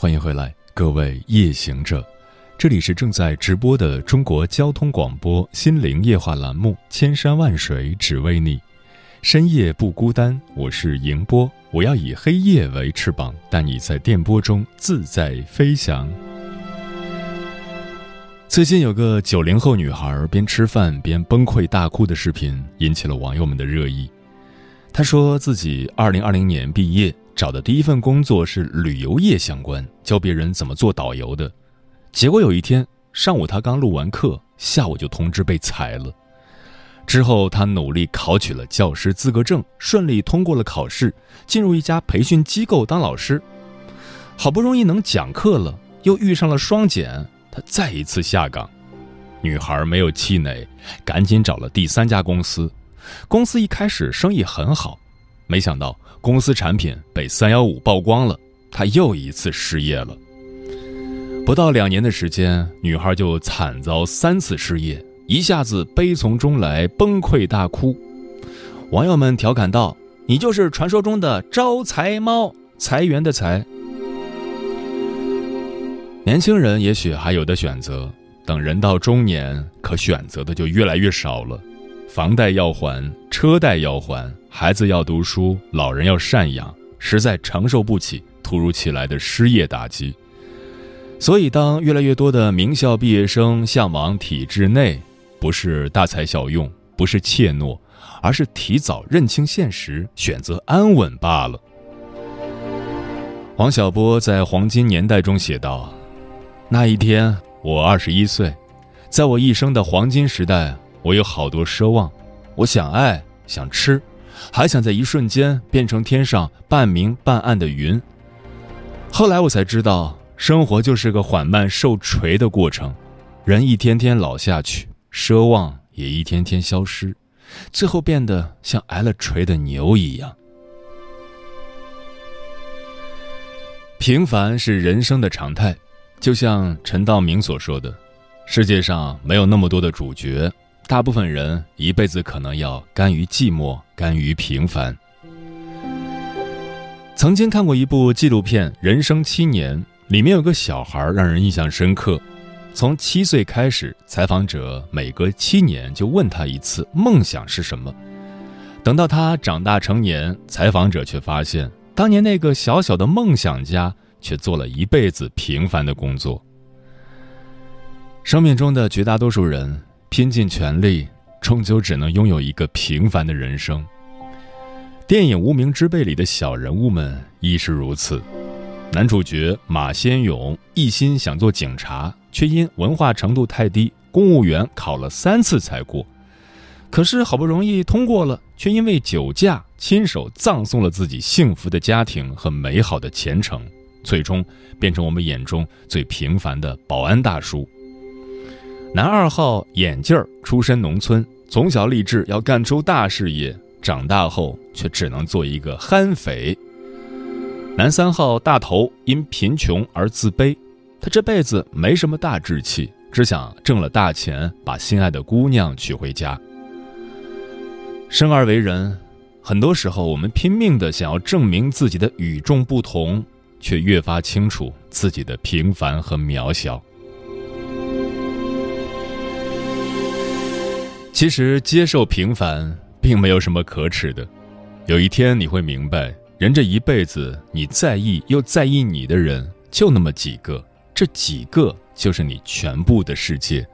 欢迎回来，各位夜行者，这里是正在直播的中国交通广播心灵夜话栏目《千山万水只为你》，深夜不孤单，我是迎波，我要以黑夜为翅膀，带你在电波中自在飞翔。最近有个九零后女孩边吃饭边崩溃大哭的视频，引起了网友们的热议。她说自己二零二零年毕业。找的第一份工作是旅游业相关，教别人怎么做导游的。结果有一天上午，他刚录完课，下午就通知被裁了。之后，他努力考取了教师资格证，顺利通过了考试，进入一家培训机构当老师。好不容易能讲课了，又遇上了双减，他再一次下岗。女孩没有气馁，赶紧找了第三家公司。公司一开始生意很好，没想到。公司产品被三幺五曝光了，她又一次失业了。不到两年的时间，女孩就惨遭三次失业，一下子悲从中来，崩溃大哭。网友们调侃道：“你就是传说中的招财猫，裁员的财。”年轻人也许还有的选择，等人到中年，可选择的就越来越少了。房贷要还，车贷要还。孩子要读书，老人要赡养，实在承受不起突如其来的失业打击。所以，当越来越多的名校毕业生向往体制内，不是大材小用，不是怯懦，而是提早认清现实，选择安稳罢了。王小波在《黄金年代》中写道：“那一天，我二十一岁，在我一生的黄金时代，我有好多奢望，我想爱，想吃。”还想在一瞬间变成天上半明半暗的云。后来我才知道，生活就是个缓慢受锤的过程，人一天天老下去，奢望也一天天消失，最后变得像挨了锤的牛一样。平凡是人生的常态，就像陈道明所说的：“世界上没有那么多的主角。”大部分人一辈子可能要甘于寂寞，甘于平凡。曾经看过一部纪录片《人生七年》，里面有个小孩让人印象深刻。从七岁开始，采访者每隔七年就问他一次梦想是什么。等到他长大成年，采访者却发现，当年那个小小的梦想家却做了一辈子平凡的工作。生命中的绝大多数人。拼尽全力，终究只能拥有一个平凡的人生。电影《无名之辈》里的小人物们亦是如此。男主角马先勇一心想做警察，却因文化程度太低，公务员考了三次才过。可是好不容易通过了，却因为酒驾，亲手葬送了自己幸福的家庭和美好的前程，最终变成我们眼中最平凡的保安大叔。男二号眼镜儿出身农村，从小立志要干出大事业，长大后却只能做一个悍匪。男三号大头因贫穷而自卑，他这辈子没什么大志气，只想挣了大钱把心爱的姑娘娶回家。生而为人，很多时候我们拼命的想要证明自己的与众不同，却越发清楚自己的平凡和渺小。其实接受平凡并没有什么可耻的，有一天你会明白，人这一辈子，你在意又在意你的人就那么几个，这几个就是你全部的世界。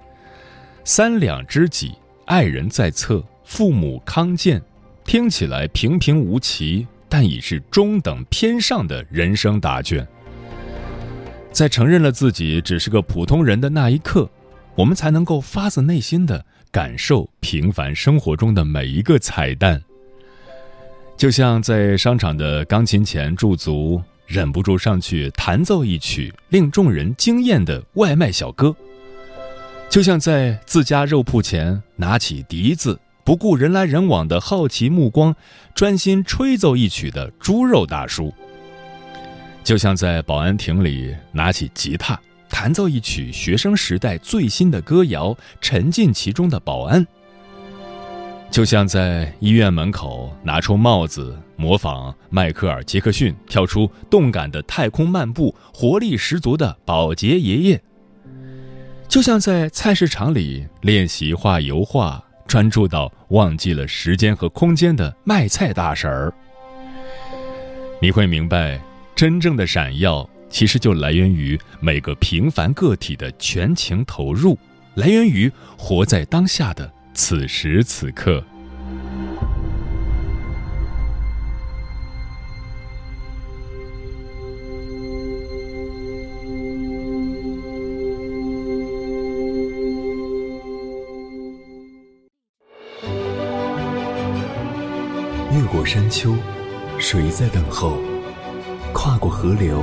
三两知己，爱人在侧，父母康健，听起来平平无奇，但已是中等偏上的人生答卷。在承认了自己只是个普通人的那一刻，我们才能够发自内心的感受平凡生活中的每一个彩蛋。就像在商场的钢琴前驻足，忍不住上去弹奏一曲令众人惊艳的外卖小哥；就像在自家肉铺前拿起笛子，不顾人来人往的好奇目光，专心吹奏一曲的猪肉大叔；就像在保安亭里拿起吉他弹奏一曲学生时代最新的歌谣，沉浸其中的保安。就像在医院门口拿出帽子，模仿迈克尔·杰克逊跳出动感的太空漫步，活力十足的保洁爷爷；就像在菜市场里练习画油画，专注到忘记了时间和空间的卖菜大婶儿。你会明白，真正的闪耀其实就来源于每个平凡个体的全情投入，来源于活在当下的。此时此刻，越过山丘，谁在等候？跨过河流，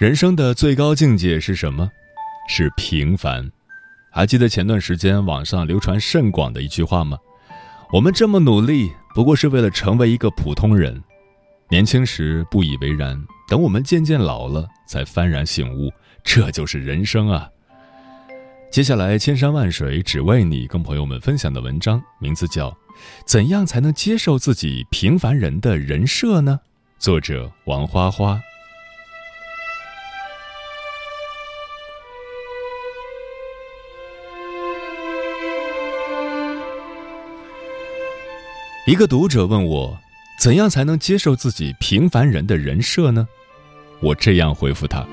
人生的最高境界是什么？是平凡。还记得前段时间网上流传甚广的一句话吗？我们这么努力，不过是为了成为一个普通人。年轻时不以为然，等我们渐渐老了，才幡然醒悟，这就是人生啊！接下来，千山万水只为你，跟朋友们分享的文章名字叫《怎样才能接受自己平凡人的人设呢》，作者王花花。一个读者问我，怎样才能接受自己平凡人的人设呢？我这样回复他：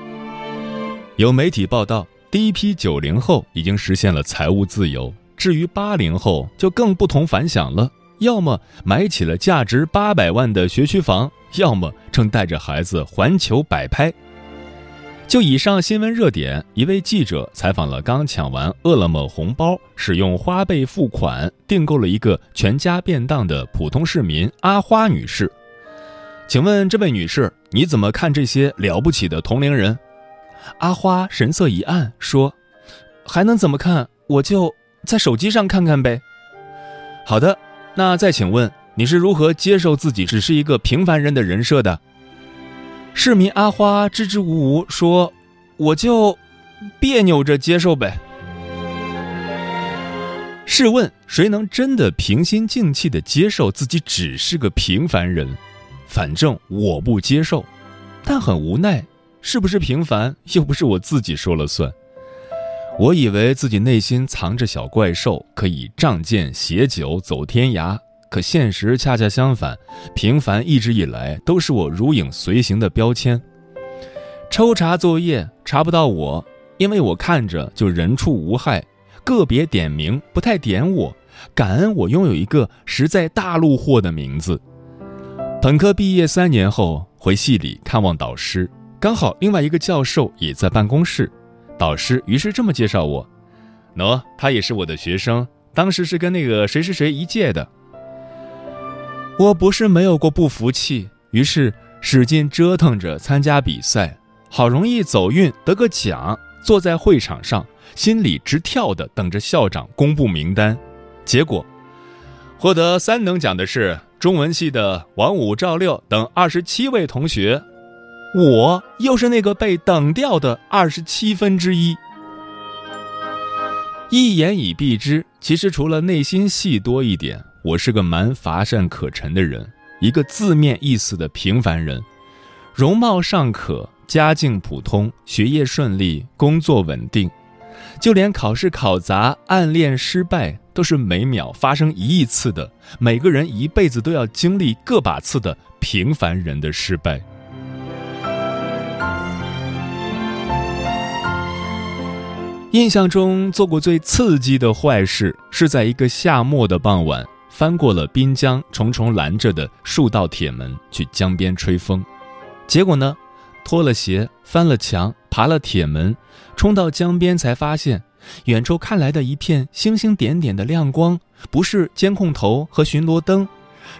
有媒体报道，第一批九零后已经实现了财务自由，至于八零后就更不同凡响了，要么买起了价值八百万的学区房，要么正带着孩子环球摆拍。就以上新闻热点，一位记者采访了刚抢完饿了么红包、使用花呗付款订购了一个全家便当的普通市民阿花女士。请问这位女士，你怎么看这些了不起的同龄人？阿花神色一暗，说：“还能怎么看？我就在手机上看看呗。”好的，那再请问你是如何接受自己只是一个平凡人的人设的？市民阿花支支吾吾说：“我就别扭着接受呗。”试问谁能真的平心静气的接受自己只是个平凡人？反正我不接受，但很无奈，是不是平凡又不是我自己说了算。我以为自己内心藏着小怪兽，可以仗剑携酒走天涯。可现实恰恰相反，平凡一直以来都是我如影随形的标签。抽查作业查不到我，因为我看着就人畜无害；个别点名不太点我，感恩我拥有一个实在大陆货的名字。本科毕业三年后回系里看望导师，刚好另外一个教授也在办公室，导师于是这么介绍我：喏，他也是我的学生，当时是跟那个谁谁谁一届的。我不是没有过不服气，于是使劲折腾着参加比赛，好容易走运得个奖，坐在会场上，心里直跳的等着校长公布名单。结果，获得三等奖的是中文系的王五、赵六等二十七位同学，我又是那个被等掉的二十七分之一。一言以蔽之，其实除了内心戏多一点，我是个蛮乏善可陈的人，一个字面意思的平凡人，容貌尚可，家境普通，学业顺利，工作稳定。就连考试考砸、暗恋失败，都是每秒发生一亿次的，每个人一辈子都要经历个把次的平凡人的失败。印象中做过最刺激的坏事，是在一个夏末的傍晚，翻过了滨江重重拦着的数道铁门，去江边吹风。结果呢，脱了鞋，翻了墙，爬了铁门。冲到江边，才发现，远处看来的一片星星点点的亮光，不是监控头和巡逻灯，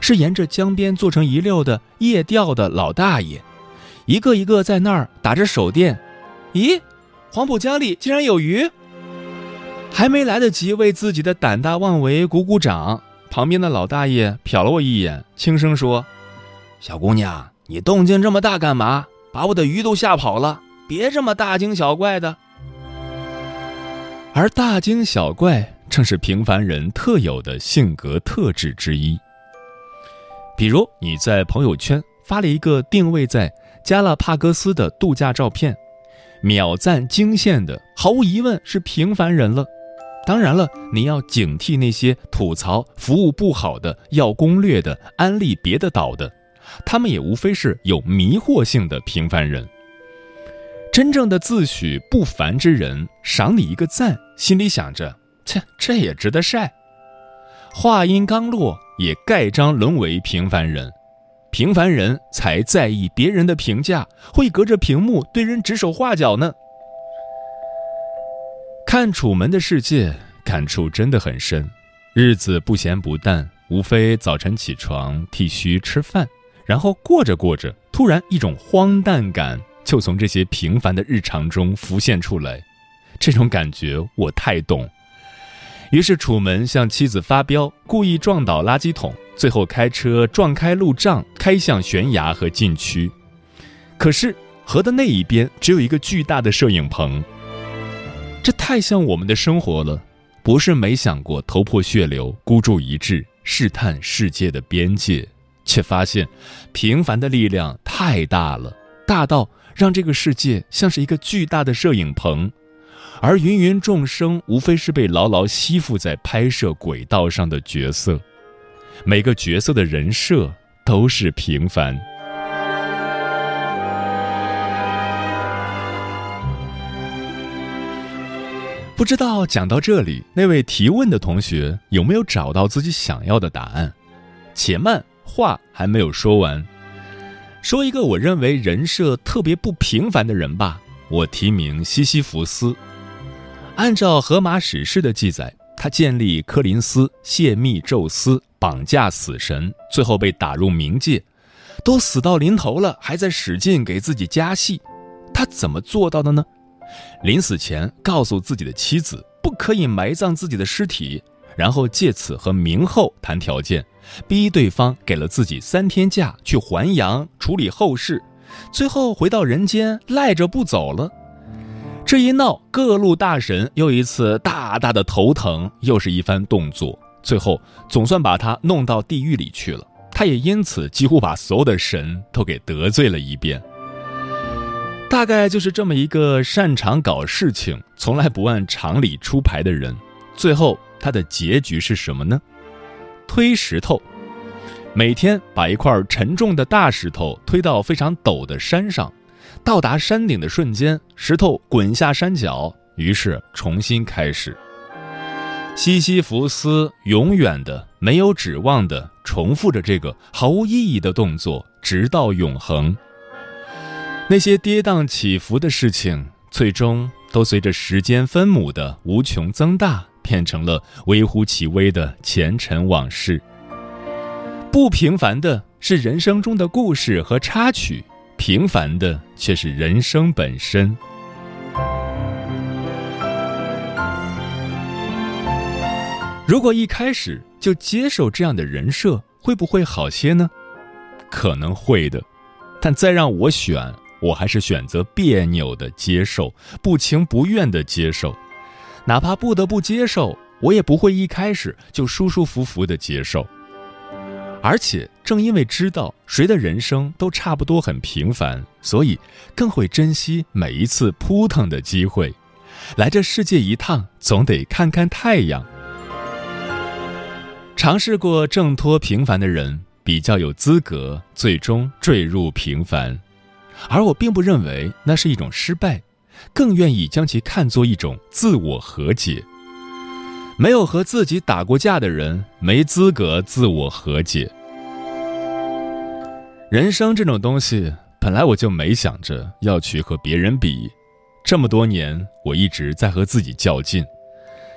是沿着江边做成一溜的夜钓的老大爷，一个一个在那儿打着手电。咦，黄浦江里竟然有鱼！还没来得及为自己的胆大妄为鼓鼓掌，旁边的老大爷瞟了我一眼，轻声说：“小姑娘，你动静这么大干嘛？把我的鱼都吓跑了！别这么大惊小怪的。”而大惊小怪正是平凡人特有的性格特质之一。比如你在朋友圈发了一个定位在加拉帕戈斯的度假照片，秒赞惊现的毫无疑问是平凡人了。当然了，你要警惕那些吐槽服务不好的、要攻略的、安利别的岛的，他们也无非是有迷惑性的平凡人。真正的自诩不凡之人，赏你一个赞，心里想着：切，这也值得晒。话音刚落，也盖章沦为平凡人。平凡人才在意别人的评价，会隔着屏幕对人指手画脚呢。看《楚门的世界》，感触真的很深。日子不咸不淡，无非早晨起床剃须吃饭，然后过着过着，突然一种荒诞感。就从这些平凡的日常中浮现出来，这种感觉我太懂。于是楚门向妻子发飙，故意撞倒垃圾桶，最后开车撞开路障，开向悬崖和禁区。可是河的那一边只有一个巨大的摄影棚。这太像我们的生活了，不是没想过头破血流、孤注一掷、试探世界的边界，却发现平凡的力量太大了，大到。让这个世界像是一个巨大的摄影棚，而芸芸众生无非是被牢牢吸附在拍摄轨道上的角色，每个角色的人设都是平凡。不知道讲到这里，那位提问的同学有没有找到自己想要的答案？且慢，话还没有说完。说一个我认为人设特别不平凡的人吧，我提名西西弗斯。按照荷马史诗的记载，他建立柯林斯，泄密宙斯，绑架死神，最后被打入冥界，都死到临头了，还在使劲给自己加戏。他怎么做到的呢？临死前告诉自己的妻子，不可以埋葬自己的尸体，然后借此和明后谈条件。逼对方给了自己三天假去还阳处理后事，最后回到人间赖着不走了。这一闹，各路大神又一次大大的头疼，又是一番动作，最后总算把他弄到地狱里去了。他也因此几乎把所有的神都给得罪了一遍。大概就是这么一个擅长搞事情、从来不按常理出牌的人，最后他的结局是什么呢？推石头，每天把一块沉重的大石头推到非常陡的山上，到达山顶的瞬间，石头滚下山脚，于是重新开始。西西弗斯永远的、没有指望的重复着这个毫无意义的动作，直到永恒。那些跌宕起伏的事情，最终都随着时间分母的无穷增大。变成了微乎其微的前尘往事。不平凡的是人生中的故事和插曲，平凡的却是人生本身。如果一开始就接受这样的人设，会不会好些呢？可能会的，但再让我选，我还是选择别扭的接受，不情不愿的接受，哪怕不得不接受，我也不会一开始就舒舒服服的接受。而且正因为知道谁的人生都差不多很平凡，所以更会珍惜每一次扑腾的机会。来这世界一趟，总得看看太阳。尝试过挣脱平凡的人，比较有资格最终坠入平凡。而我并不认为那是一种失败，更愿意将其看作一种自我和解。没有和自己打过架的人，没资格自我和解。人生这种东西，本来我就没想着要去和别人比。这么多年，我一直在和自己较劲。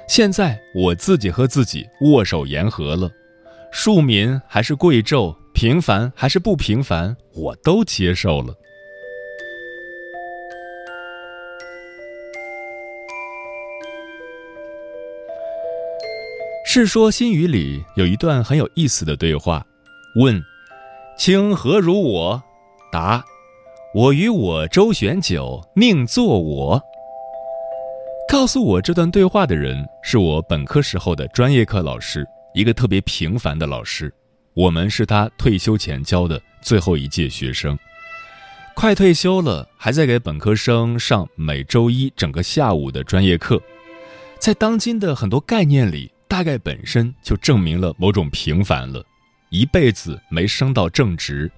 现在我自己和自己握手言和了，庶民还是贵胄，平凡还是不平凡，我都接受了。《世说新语》里有一段很有意思的对话：问，卿何如我？答，我与我周旋久，宁做我。告诉我这段对话的人是我本科时候的专业课老师，一个特别平凡的老师。我们是他退休前教的最后一届学生，快退休了，还在给本科生上每周一整个下午的专业课。在当今的很多概念里。大概本身就证明了某种平凡了，一辈子没升到正职，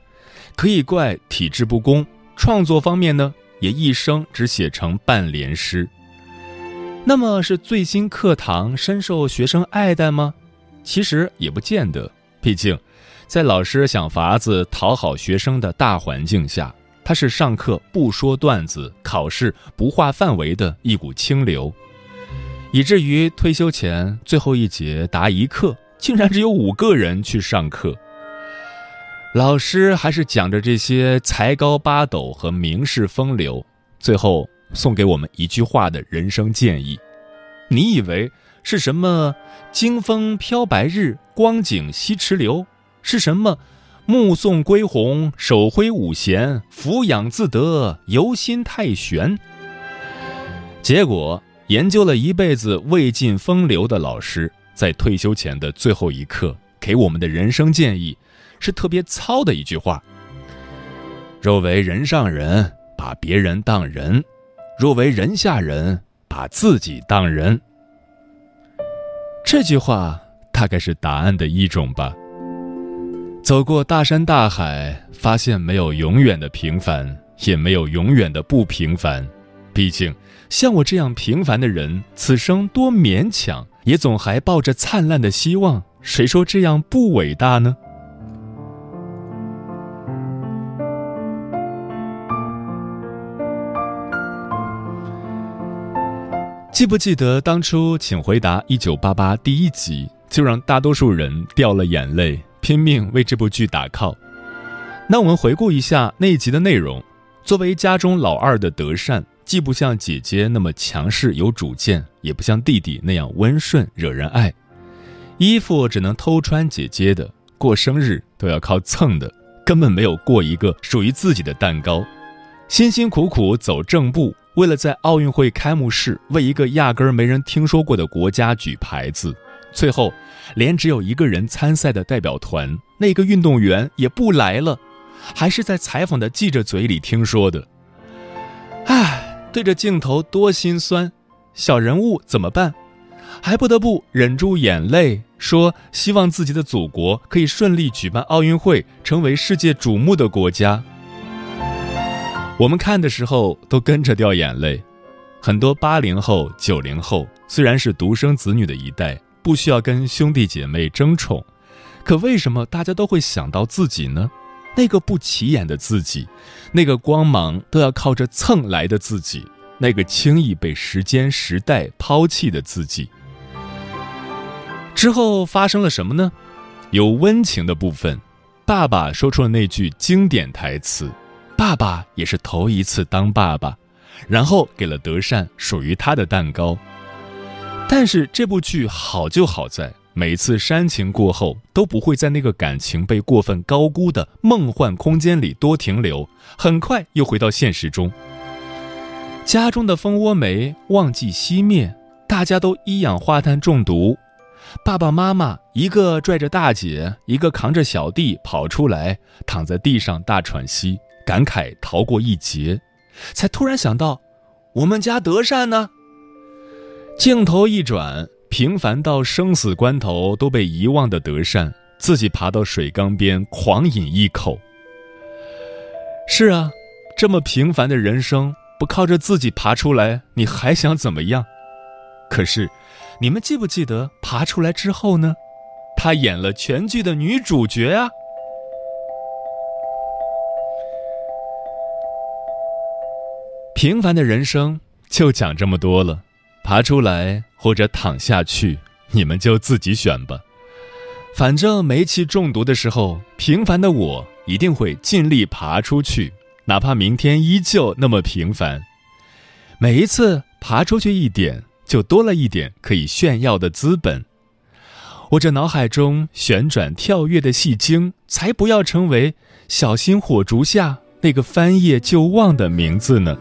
可以怪体制不公。创作方面呢，也一生只写成半联诗。那么是最新课堂深受学生爱戴吗？其实也不见得。毕竟，在老师想法子讨好学生的大环境下，他是上课不说段子、考试不划范围的一股清流。以至于退休前最后一节答疑课，竟然只有五个人去上课。老师还是讲着这些才高八斗和名士风流，最后送给我们一句话的人生建议：你以为是什么“经风飘白日，光景西池流”？是什么“目送归鸿，手挥五弦，俯仰自得，游心太玄”？结果。研究了一辈子未尽风流的老师，在退休前的最后一刻给我们的人生建议，是特别糙的一句话：若为人上人，把别人当人；若为人下人，把自己当人。这句话大概是答案的一种吧。走过大山大海，发现没有永远的平凡，也没有永远的不平凡。毕竟，像我这样平凡的人，此生多勉强，也总还抱着灿烂的希望。谁说这样不伟大呢？记不记得当初《请回答一九八八》第一集，就让大多数人掉了眼泪，拼命为这部剧打 call。那我们回顾一下那一集的内容。作为家中老二的德善。既不像姐姐那么强势有主见，也不像弟弟那样温顺惹人爱。衣服只能偷穿姐姐的，过生日都要靠蹭的，根本没有过一个属于自己的蛋糕。辛辛苦苦走正步，为了在奥运会开幕式为一个压根儿没人听说过的国家举牌子，最后连只有一个人参赛的代表团那个运动员也不来了，还是在采访的记者嘴里听说的。唉。对着镜头多心酸，小人物怎么办？还不得不忍住眼泪，说希望自己的祖国可以顺利举办奥运会，成为世界瞩目的国家。我们看的时候都跟着掉眼泪。很多八零后、九零后虽然是独生子女的一代，不需要跟兄弟姐妹争宠，可为什么大家都会想到自己呢？那个不起眼的自己，那个光芒都要靠着蹭来的自己，那个轻易被时间时代抛弃的自己，之后发生了什么呢？有温情的部分，爸爸说出了那句经典台词，爸爸也是头一次当爸爸，然后给了德善属于他的蛋糕。但是这部剧好就好在每次煽情过后，都不会在那个感情被过分高估的梦幻空间里多停留，很快又回到现实中。家中的蜂窝煤忘记熄灭，大家都一氧化碳中毒。爸爸妈妈一个拽着大姐，一个扛着小弟跑出来，躺在地上大喘息，感慨逃过一劫，才突然想到，我们家德善呢？镜头一转，平凡到生死关头都被遗忘的德善，自己爬到水缸边狂饮一口。是啊，这么平凡的人生，不靠着自己爬出来，你还想怎么样？可是。你们记不记得爬出来之后呢？她演了全剧的女主角啊！平凡的人生就讲这么多了，爬出来或者躺下去，你们就自己选吧。反正煤气中毒的时候，平凡的我一定会尽力爬出去，哪怕明天依旧那么平凡。每一次爬出去一点。就多了一点可以炫耀的资本。我这脑海中旋转跳跃的戏精，才不要成为小心火烛下那个翻页就忘的名字呢。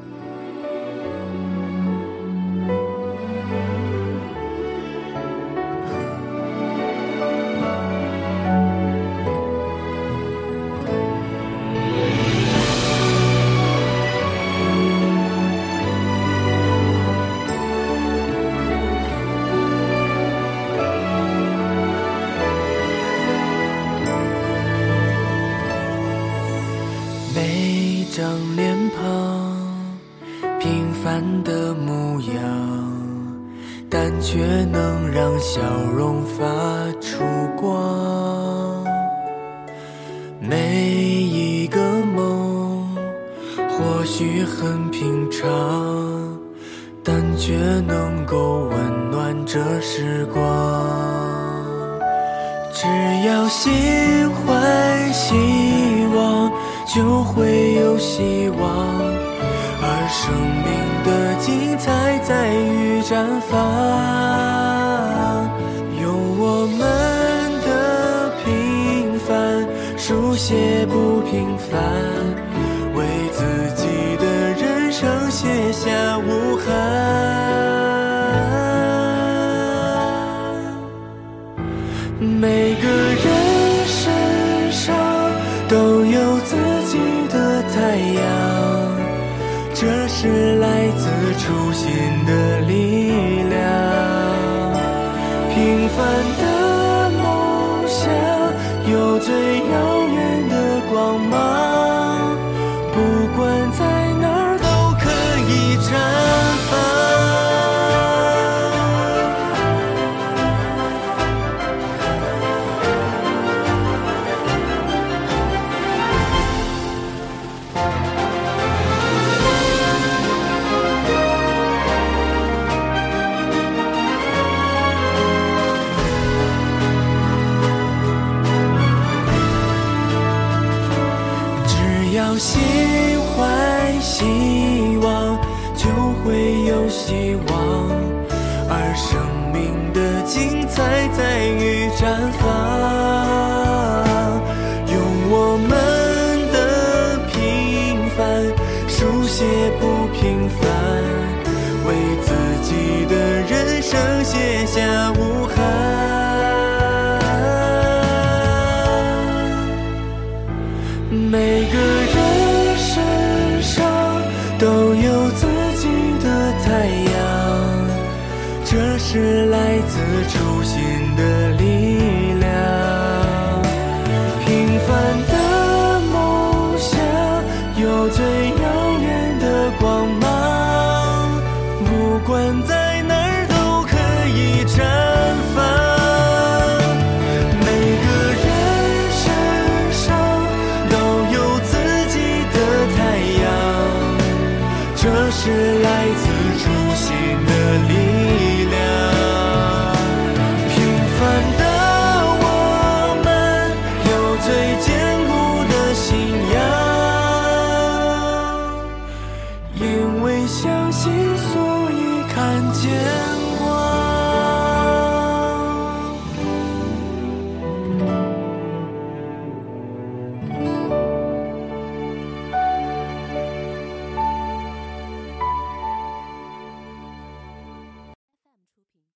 或许很平常但却能够温暖这时光只要心怀希望就会有希望。而生命的精彩在于绽放用我们的平凡书写每个人身上都有自己的。太阳，这是来自初心的力量。平凡的梦想，有最遥希望而生命的精彩在于绽放。